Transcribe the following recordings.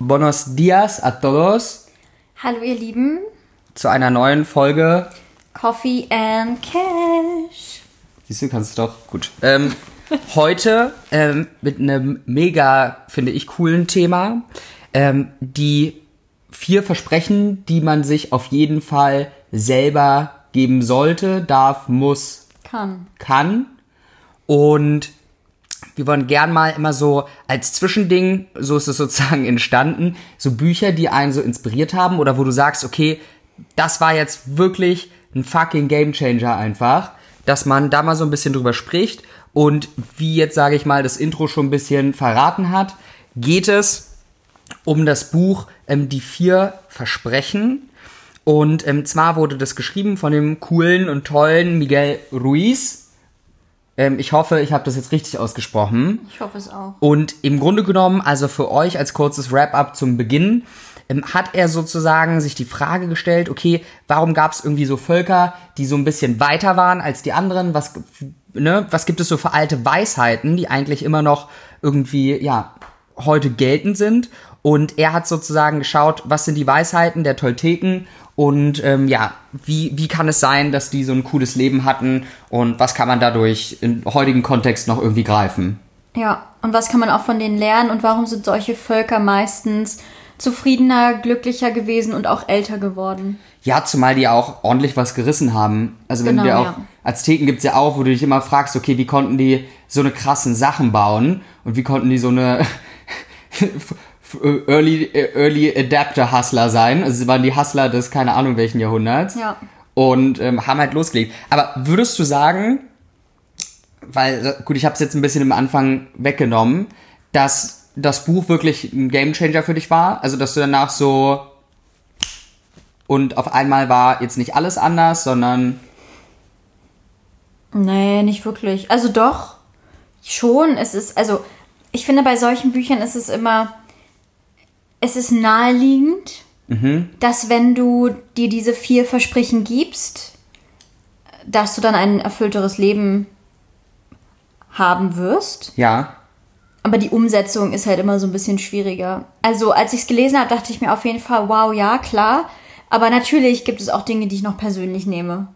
Buenos dias a todos Hallo ihr Lieben, zu einer neuen Folge. Coffee and Cash. Siehst du, kannst du doch. Gut. Ähm, heute ähm, mit einem mega, finde ich, coolen Thema. Ähm, die vier Versprechen, die man sich auf jeden Fall selber geben sollte, darf, muss, Kann. kann. Und wir wollen gern mal immer so als Zwischending, so ist es sozusagen entstanden, so Bücher, die einen so inspiriert haben oder wo du sagst, okay, das war jetzt wirklich ein fucking Gamechanger einfach, dass man da mal so ein bisschen drüber spricht und wie jetzt sage ich mal das Intro schon ein bisschen verraten hat, geht es um das Buch ähm, Die vier Versprechen. Und ähm, zwar wurde das geschrieben von dem coolen und tollen Miguel Ruiz. Ähm, ich hoffe, ich habe das jetzt richtig ausgesprochen. Ich hoffe es auch. Und im Grunde genommen, also für euch als kurzes Wrap-up zum Beginn, ähm, hat er sozusagen sich die Frage gestellt, okay, warum gab es irgendwie so Völker, die so ein bisschen weiter waren als die anderen? Was, ne, was gibt es so für alte Weisheiten, die eigentlich immer noch irgendwie, ja, heute geltend sind? Und er hat sozusagen geschaut, was sind die Weisheiten der Tolteken und ähm, ja, wie, wie kann es sein, dass die so ein cooles Leben hatten und was kann man dadurch im heutigen Kontext noch irgendwie greifen? Ja, und was kann man auch von denen lernen und warum sind solche Völker meistens zufriedener, glücklicher gewesen und auch älter geworden? Ja, zumal die auch ordentlich was gerissen haben. Also wenn Genau, wir auch, ja. Azteken gibt's ja auch, wo du dich immer fragst, okay, wie konnten die so eine krassen Sachen bauen und wie konnten die so eine Early, Early Adapter Hustler sein. Also sie waren die Hustler des keine Ahnung welchen Jahrhunderts. Ja. Und ähm, haben halt losgelegt. Aber würdest du sagen, weil, äh, gut, ich habe es jetzt ein bisschen im Anfang weggenommen, dass das Buch wirklich ein Gamechanger für dich war? Also, dass du danach so und auf einmal war jetzt nicht alles anders, sondern Nee, nicht wirklich. Also doch, schon. Es ist, also ich finde, bei solchen Büchern ist es immer, es ist naheliegend, dass wenn du dir diese vier Versprechen gibst, dass du dann ein erfüllteres Leben haben wirst. ja, Aber die Umsetzung ist halt immer so ein bisschen schwieriger. Also, als ich es gelesen habe, dachte ich mir auf jeden Fall, wow, ja, klar. Aber natürlich gibt es auch Dinge, die ich noch persönlich nehme.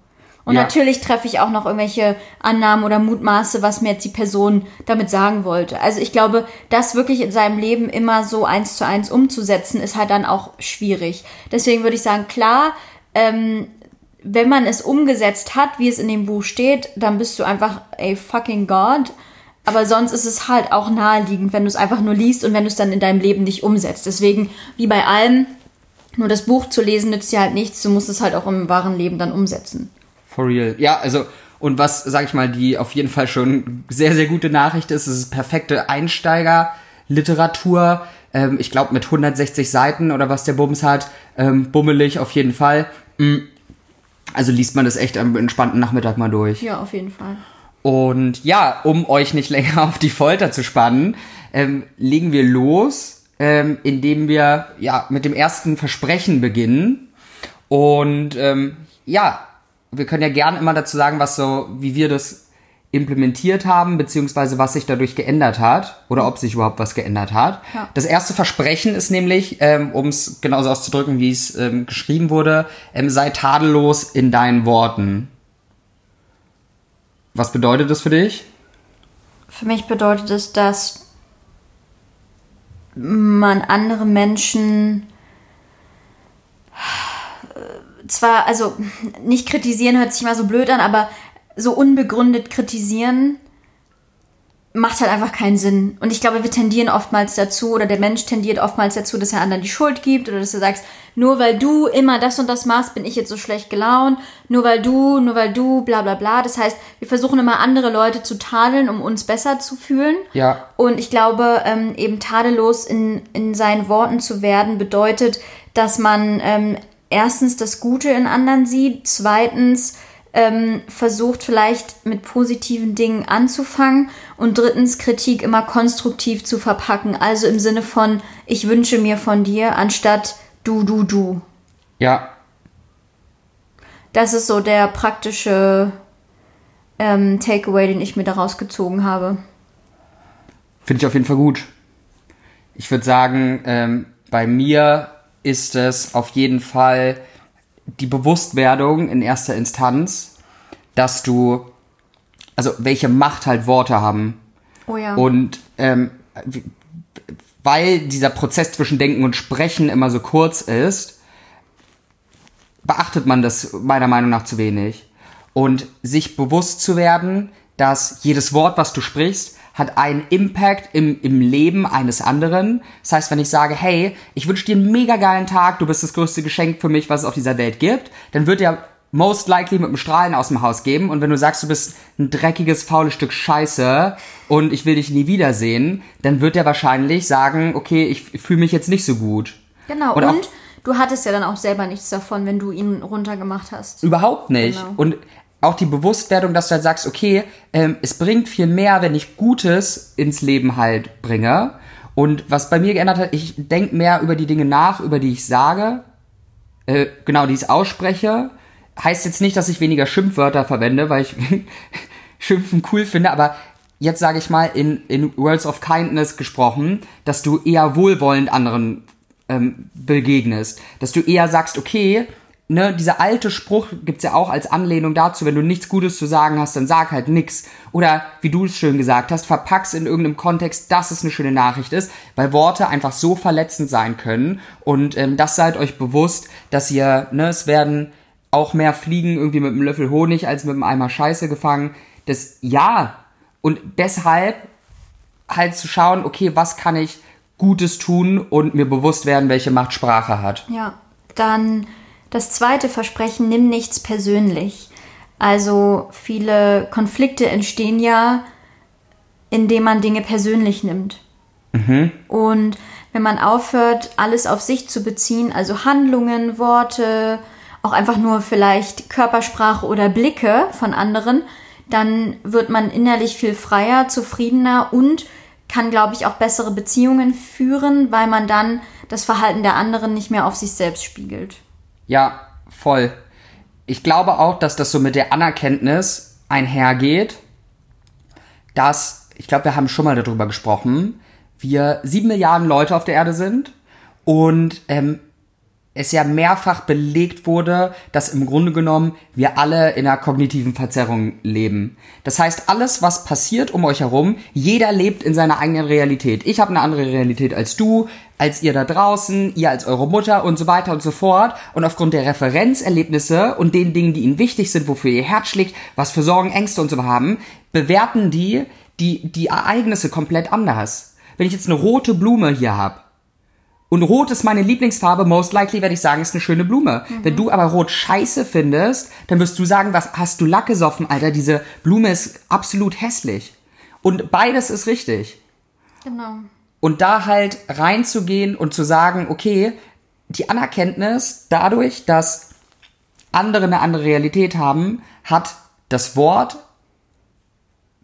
Und Ja. natürlich treffe ich auch noch irgendwelche Annahmen oder Mutmaße, was mir jetzt die Person damit sagen wollte. Also ich glaube, das wirklich in seinem Leben immer so eins zu eins umzusetzen, ist halt dann auch schwierig. Deswegen würde ich sagen, klar, ähm, wenn man es umgesetzt hat, wie es in dem Buch steht, dann bist du einfach a fucking God. Aber sonst ist es halt auch naheliegend, wenn du es einfach nur liest und wenn du es dann in deinem Leben nicht umsetzt. Deswegen, wie bei allem, nur das Buch zu lesen nützt dir halt nichts. Du musst es halt auch im wahren Leben dann umsetzen. For real. Ja, also, und was, sag ich mal, die auf jeden Fall schon sehr, sehr gute Nachricht ist, es ist perfekte Einsteiger-Literatur. Ähm, ich glaube, mit 160 Seiten oder was der Bums hat, ähm, bummelig auf jeden Fall. Mm. Also liest man das echt am entspannten Nachmittag mal durch. Ja, auf jeden Fall. Und ja, um euch nicht länger auf die Folter zu spannen, ähm, legen wir los, ähm, indem wir ja mit dem ersten Versprechen beginnen. Und ähm, ja, wir können ja gern immer dazu sagen, was so, wie wir das implementiert haben, beziehungsweise was sich dadurch geändert hat oder ob sich überhaupt was geändert hat. Ja. Das erste Versprechen ist nämlich, ähm, um es genauso auszudrücken, wie es ähm, geschrieben wurde, ähm, sei tadellos in deinen Worten. Was bedeutet das für dich? Für mich bedeutet es, dass man andere Menschen zwar, also nicht kritisieren hört sich mal so blöd an, aber so unbegründet kritisieren macht halt einfach keinen Sinn. Und ich glaube, wir tendieren oftmals dazu, oder der Mensch tendiert oftmals dazu, dass er anderen die Schuld gibt oder dass du sagst, nur weil du immer das und das machst, bin ich jetzt so schlecht gelaunt, nur weil du, nur weil du, bla bla bla. Das heißt, wir versuchen immer andere Leute zu tadeln, um uns besser zu fühlen. Ja. Und ich glaube, ähm, eben tadellos in, in seinen Worten zu werden, bedeutet, dass man ähm, erstens das Gute in anderen sieht, zweitens ähm, versucht vielleicht mit positiven Dingen anzufangen und drittens Kritik immer konstruktiv zu verpacken. Also im Sinne von, ich wünsche mir von dir, anstatt du, du, du. Ja. Das ist so der praktische ähm, Takeaway, den ich mir daraus gezogen habe. Finde ich auf jeden Fall gut. Ich würde sagen, ähm, bei mir ist es auf jeden Fall die Bewusstwerdung in erster Instanz, dass du, also welche Macht halt Worte haben. Oh ja. Und ähm, weil dieser Prozess zwischen Denken und Sprechen immer so kurz ist, beachtet man das meiner Meinung nach zu wenig. Und sich bewusst zu werden, dass jedes Wort, was du sprichst, hat einen Impact im, im Leben eines anderen. Das heißt, wenn ich sage, hey, ich wünsche dir einen mega geilen Tag, du bist das größte Geschenk für mich, was es auf dieser Welt gibt, dann wird der most likely mit einem Strahlen aus dem Haus geben. Und wenn du sagst, du bist ein dreckiges, faules Stück Scheiße und ich will dich nie wiedersehen, dann wird er wahrscheinlich sagen, okay, ich fühle mich jetzt nicht so gut. Genau, Und und, du hattest ja dann auch selber nichts davon, wenn du ihn runtergemacht hast. Überhaupt nicht. Genau. Und auch die Bewusstwerdung, dass du halt sagst, okay, ähm, es bringt viel mehr, wenn ich Gutes ins Leben halt bringe. Und was bei mir geändert hat, ich denke mehr über die Dinge nach, über die ich sage, äh, genau, die ich ausspreche. Heißt jetzt nicht, dass ich weniger Schimpfwörter verwende, weil ich Schimpfen cool finde, aber jetzt sage ich mal in, in Words of Kindness gesprochen, dass du eher wohlwollend anderen ähm, begegnest. Dass du eher sagst, okay, ne, dieser alte Spruch gibt's ja auch als Anlehnung dazu, wenn du nichts Gutes zu sagen hast, dann sag halt nix. Oder wie du es schön gesagt hast, verpack's in irgendeinem Kontext, dass es eine schöne Nachricht ist, weil Worte einfach so verletzend sein können. Und ähm, das seid euch bewusst, dass ihr, ne, es werden auch mehr Fliegen irgendwie mit einem Löffel Honig als mit einem Eimer Scheiße gefangen. Das, ja. Und deshalb halt zu schauen, okay, was kann ich Gutes tun und mir bewusst werden, welche Macht Sprache hat. Ja, dann das zweite Versprechen, nimm nichts persönlich. Also viele Konflikte entstehen ja, indem man Dinge persönlich nimmt. Und wenn man aufhört, alles auf sich zu beziehen, also Handlungen, Worte, auch einfach nur vielleicht Körpersprache oder Blicke von anderen, dann wird man innerlich viel freier, zufriedener und kann, glaube ich, auch bessere Beziehungen führen, weil man dann das Verhalten der anderen nicht mehr auf sich selbst spiegelt. Ja, voll. Ich glaube auch, dass das so mit der Anerkenntnis einhergeht, dass, ich glaube, wir haben schon mal darüber gesprochen, wir sieben Milliarden Leute auf der Erde sind und ähm, es ja mehrfach belegt wurde, dass im Grunde genommen wir alle in einer kognitiven Verzerrung leben. Das heißt, alles, was passiert um euch herum, jeder lebt in seiner eigenen Realität. Ich habe eine andere Realität als du, als ihr da draußen, ihr als eure Mutter und so weiter und so fort. Und aufgrund der Referenzerlebnisse und den Dingen, die ihnen wichtig sind, wofür ihr Herz schlägt, was für Sorgen, Ängste und so haben, bewerten die die, die Ereignisse komplett anders. Wenn ich jetzt eine rote Blume hier habe, und Rot ist meine Lieblingsfarbe. Most likely werde ich sagen, ist eine schöne Blume. Wenn du aber Rot scheiße findest, dann wirst du sagen, was hast du Lack gesoffen, Alter? Diese Blume ist absolut hässlich. Und beides ist richtig. Genau. Und da halt reinzugehen und zu sagen, okay, die Anerkenntnis dadurch, dass andere eine andere Realität haben, hat das Wort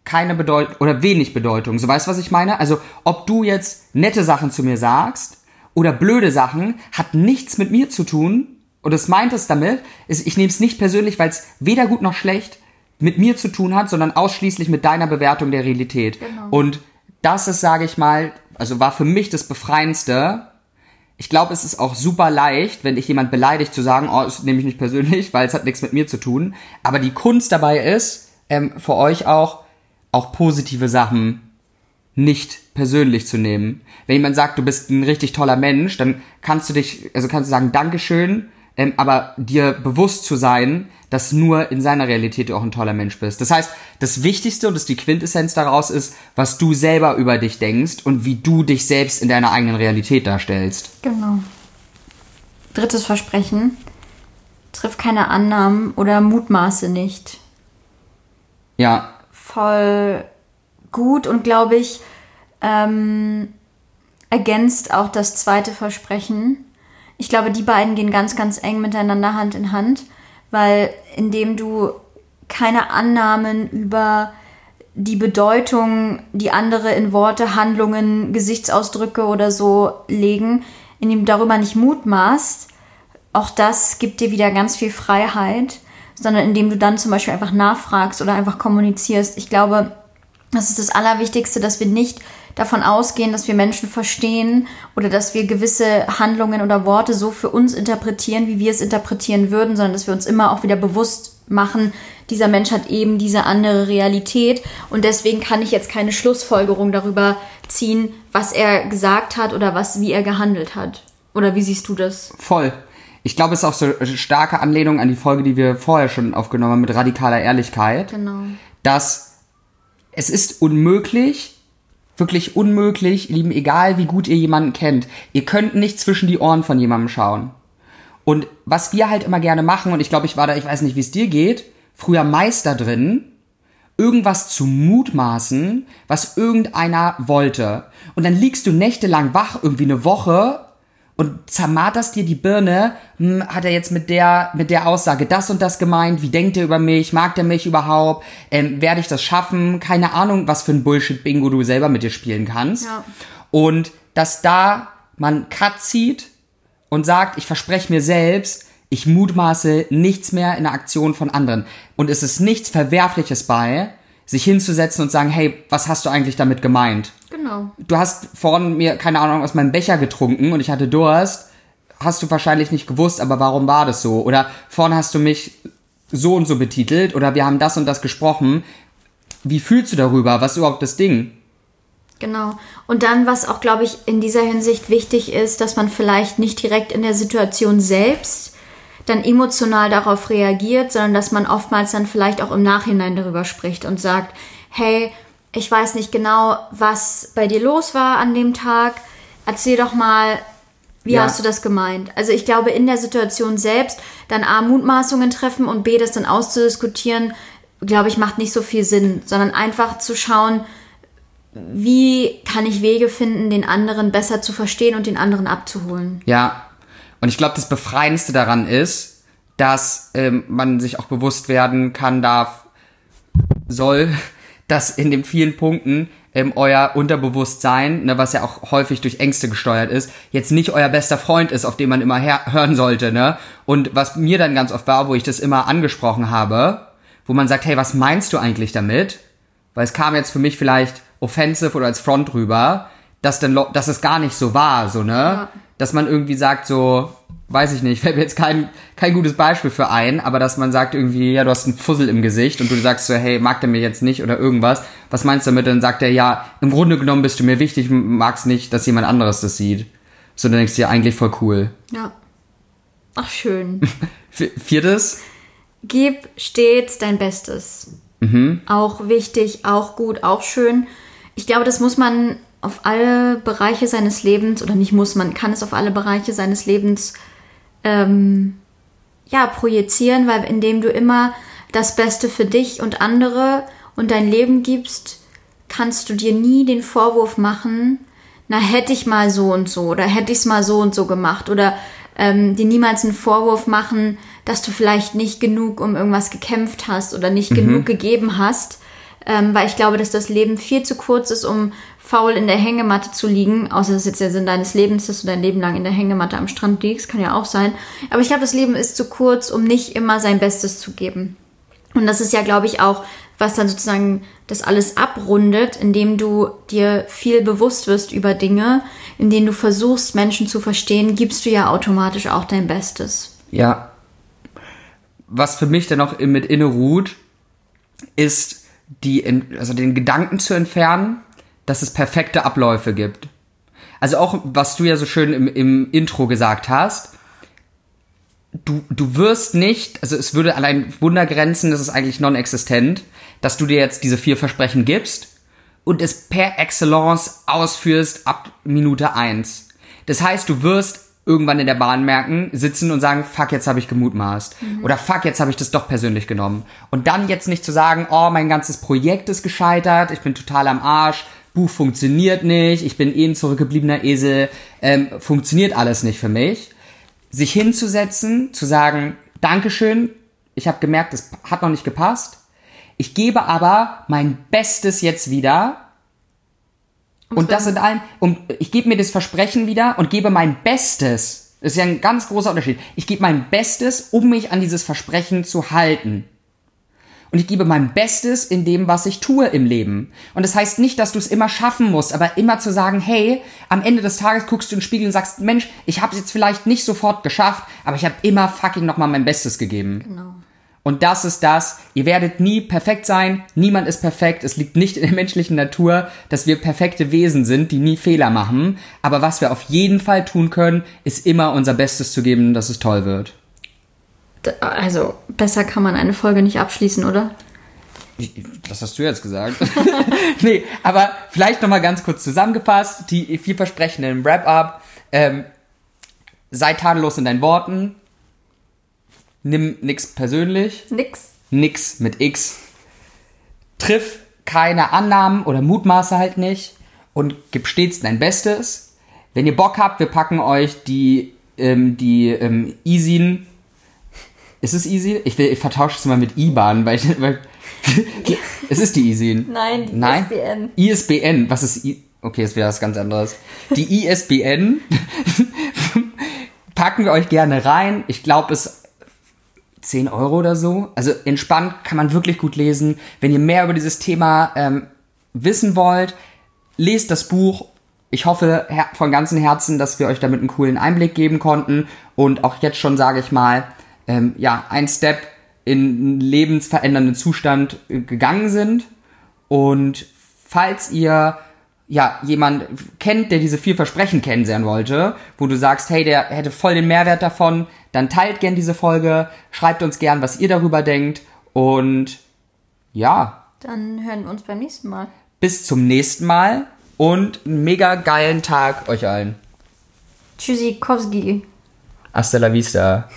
keine Bedeutung oder wenig Bedeutung. So weißt du, was ich meine? Also, ob du jetzt nette Sachen zu mir sagst oder blöde Sachen, hat nichts mit mir zu tun. Und das meint es damit, ist, ich nehme es nicht persönlich, weil es weder gut noch schlecht mit mir zu tun hat, sondern ausschließlich mit deiner Bewertung der Realität. Genau. Und das ist, sage ich mal, also war für mich das Befreiendste. Ich glaube, es ist auch super leicht, wenn dich jemand beleidigt, zu sagen, oh, das nehme ich nicht persönlich, weil es hat nichts mit mir zu tun. Aber die Kunst dabei ist, ähm, für euch auch, auch positive Sachen nicht persönlich zu nehmen. Wenn jemand sagt, du bist ein richtig toller Mensch, dann kannst du dich, also kannst du sagen, Dankeschön, ähm, aber dir bewusst zu sein, dass nur in seiner Realität du auch ein toller Mensch bist. Das heißt, das Wichtigste und das die Quintessenz daraus ist, was du selber über dich denkst und wie du dich selbst in deiner eigenen Realität darstellst. Genau. Drittes Versprechen. Triff keine Annahmen oder Mutmaße nicht. Ja, Voll gut und glaube ich, ähm, ergänzt auch das zweite Versprechen. Ich glaube, die beiden gehen ganz, ganz eng miteinander Hand in Hand, weil indem du keine Annahmen über die Bedeutung, die andere in Worte, Handlungen, Gesichtsausdrücke oder so legen, indem du darüber nicht mutmaßt, auch das gibt dir wieder ganz viel Freiheit, sondern indem du dann zum Beispiel einfach nachfragst oder einfach kommunizierst. Ich glaube, Das ist das Allerwichtigste, dass wir nicht davon ausgehen, dass wir Menschen verstehen oder dass wir gewisse Handlungen oder Worte so für uns interpretieren, wie wir es interpretieren würden, sondern dass wir uns immer auch wieder bewusst machen, dieser Mensch hat eben diese andere Realität und deswegen kann ich jetzt keine Schlussfolgerung darüber ziehen, was er gesagt hat oder was, wie er gehandelt hat. Oder wie siehst du das? Voll. Ich glaube, es ist auch so eine starke Anlehnung an die Folge, die wir vorher schon aufgenommen haben mit radikaler Ehrlichkeit. Genau. Dass es ist unmöglich, wirklich unmöglich, lieben, egal wie gut ihr jemanden kennt, ihr könnt nicht zwischen die Ohren von jemandem schauen. Und was wir halt immer gerne machen, und ich glaube, ich war da, ich weiß nicht, wie es dir geht, früher Meister drin, irgendwas zu mutmaßen, was irgendeiner wollte. Und dann liegst du nächtelang wach, irgendwie eine Woche, und zermarterst dir die Birne, hm, hat er jetzt mit der, mit der Aussage das und das gemeint, wie denkt er über mich, mag der mich überhaupt, ähm, werde ich das schaffen, keine Ahnung, was für ein Bullshit-Bingo du selber mit dir spielen kannst. Ja. Und dass da man Cut zieht und sagt, ich verspreche mir selbst, ich mutmaße nichts mehr in der Aktion von anderen. Und es ist nichts Verwerfliches bei, sich hinzusetzen und sagen, hey, was hast du eigentlich damit gemeint? Genau. Du hast vorhin mir, keine Ahnung, aus meinem Becher getrunken und ich hatte Durst. Hast du wahrscheinlich nicht gewusst, aber warum war das so? Oder vorhin hast du mich so und so betitelt oder wir haben das und das gesprochen. Wie fühlst du darüber? Was ist überhaupt das Ding? Genau. Und dann, was auch, glaube ich, in dieser Hinsicht wichtig ist, dass man vielleicht nicht direkt in der Situation selbst dann emotional darauf reagiert, sondern dass man oftmals dann vielleicht auch im Nachhinein darüber spricht und sagt, hey, ich weiß nicht genau, was bei dir los war an dem Tag. Erzähl doch mal, wie Ja. hast du das gemeint? Also ich glaube, in der Situation selbst dann A, Mutmaßungen treffen und B, das dann auszudiskutieren, glaube ich, macht nicht so viel Sinn, sondern einfach zu schauen, wie kann ich Wege finden, den anderen besser zu verstehen und den anderen abzuholen. Ja. Und ich glaube, das Befreiendste daran ist, dass ähm, man sich auch bewusst werden kann, darf, soll, dass in den vielen Punkten ähm, euer Unterbewusstsein, ne, was ja auch häufig durch Ängste gesteuert ist, jetzt nicht euer bester Freund ist, auf den man immer hören sollte. Ne? Und was mir dann ganz oft war, wo ich das immer angesprochen habe, wo man sagt, hey, was meinst du eigentlich damit? Weil es kam jetzt für mich vielleicht offensive oder als Front rüber, dass dann, dass es gar nicht so war, so, ne? Ja. Dass man irgendwie sagt, so, weiß ich nicht, fällt mir jetzt kein, kein gutes Beispiel für ein, aber dass man sagt irgendwie, ja, du hast einen Fussel im Gesicht und du sagst so, hey, mag der mir jetzt nicht oder irgendwas. Was meinst du damit? Dann sagt er, ja, im Grunde genommen bist du mir wichtig, magst nicht, dass jemand anderes das sieht. So, dann denkst du dir eigentlich voll cool. Ja. Ach, schön. Viertes, Gib stets dein Bestes. Auch wichtig, auch gut, auch schön. Ich glaube, das muss man auf alle Bereiche seines Lebens, oder nicht muss, man kann es auf alle Bereiche seines Lebens ähm, ja, projizieren, weil indem du immer das Beste für dich und andere und dein Leben gibst, kannst du dir nie den Vorwurf machen, na hätte ich mal so und so oder hätte ich es mal so und so gemacht oder ähm, dir niemals einen Vorwurf machen, dass du vielleicht nicht genug um irgendwas gekämpft hast oder nicht genug gegeben hast, ähm, weil ich glaube, dass das Leben viel zu kurz ist, um faul in der Hängematte zu liegen, außer das ist jetzt der Sinn deines Lebens, dass du dein Leben lang in der Hängematte am Strand liegst, kann ja auch sein. Aber ich glaube, das Leben ist zu kurz, um nicht immer sein Bestes zu geben. Und das ist ja, glaube ich, auch, was dann sozusagen das alles abrundet, indem du dir viel bewusst wirst über Dinge, in denen du versuchst, Menschen zu verstehen, gibst du ja automatisch auch dein Bestes. Ja. Was für mich dann noch mit inne ruht, ist die, also den Gedanken zu entfernen, dass es perfekte Abläufe gibt. Also auch, was du ja so schön im, im Intro gesagt hast, du, du wirst nicht, also es würde allein Wundergrenzen, das ist eigentlich non-existent, dass du dir jetzt diese vier Versprechen gibst und es per Excellence ausführst ab Minute eins. Das heißt, du wirst irgendwann in der Bahn merken, sitzen und sagen, fuck, jetzt habe ich gemutmaßt. Oder fuck, jetzt habe ich das doch persönlich genommen. Und dann jetzt nicht zu sagen, oh, mein ganzes Projekt ist gescheitert, ich bin total am Arsch, Buch funktioniert nicht, ich bin eh ein zurückgebliebener Esel, ähm, funktioniert alles nicht für mich. Sich hinzusetzen, zu sagen, Dankeschön, ich habe gemerkt, es hat noch nicht gepasst. Ich gebe aber mein Bestes jetzt wieder und das in allem, und ich gebe mir das Versprechen wieder und gebe mein Bestes. Das ist ja ein ganz großer Unterschied. Ich gebe mein Bestes, um mich an dieses Versprechen zu halten. Und ich gebe mein Bestes in dem, was ich tue im Leben. Und das heißt nicht, dass du es immer schaffen musst, aber immer zu sagen, hey, am Ende des Tages guckst du in den Spiegel und sagst, Mensch, ich habe es jetzt vielleicht nicht sofort geschafft, aber ich habe immer fucking nochmal mein Bestes gegeben. Genau. Und das ist das. Ihr werdet nie perfekt sein. Niemand ist perfekt. Es liegt nicht in der menschlichen Natur, dass wir perfekte Wesen sind, die nie Fehler machen. Aber was wir auf jeden Fall tun können, ist immer unser Bestes zu geben, dass es toll wird. Also, besser kann man eine Folge nicht abschließen, oder? Das hast du jetzt gesagt. nee, aber vielleicht nochmal ganz kurz zusammengefasst, die vielversprechenden Wrap-up. Ähm, sei tadellos in deinen Worten. Nimm nix persönlich. Nix. Nix mit X. Triff keine Annahmen oder Mutmaße halt nicht. Und gib stets dein Bestes. Wenn ihr Bock habt, wir packen euch die, ähm, die ähm, Isin. Ist es Isin? Ich, will, ich vertausche es mal mit IBAN, weil, ich, weil es ist die Isin. Nein, die Nein? ISBN. ISBN. Was ist I Okay, ist wieder was ganz anderes. Die ISBN packen wir euch gerne rein. Ich glaube, es 10 Euro oder so. Also entspannt kann man wirklich gut lesen. Wenn ihr mehr über dieses Thema ähm, wissen wollt, lest das Buch. Ich hoffe von ganzem Herzen, dass wir euch damit einen coolen Einblick geben konnten und auch jetzt schon, sage ich mal, ähm, ja, ein Step in einen lebensverändernden Zustand äh, gegangen sind. Und falls ihr ja jemand kennt, der diese vier Versprechen kennenlernen wollte, wo du sagst, hey, der hätte voll den Mehrwert davon, dann teilt gern diese Folge, schreibt uns gern, was ihr darüber denkt und ja, Dann hören wir uns beim nächsten Mal. bis zum nächsten Mal und einen mega geilen Tag euch allen. Tschüssikowski. Hasta la vista.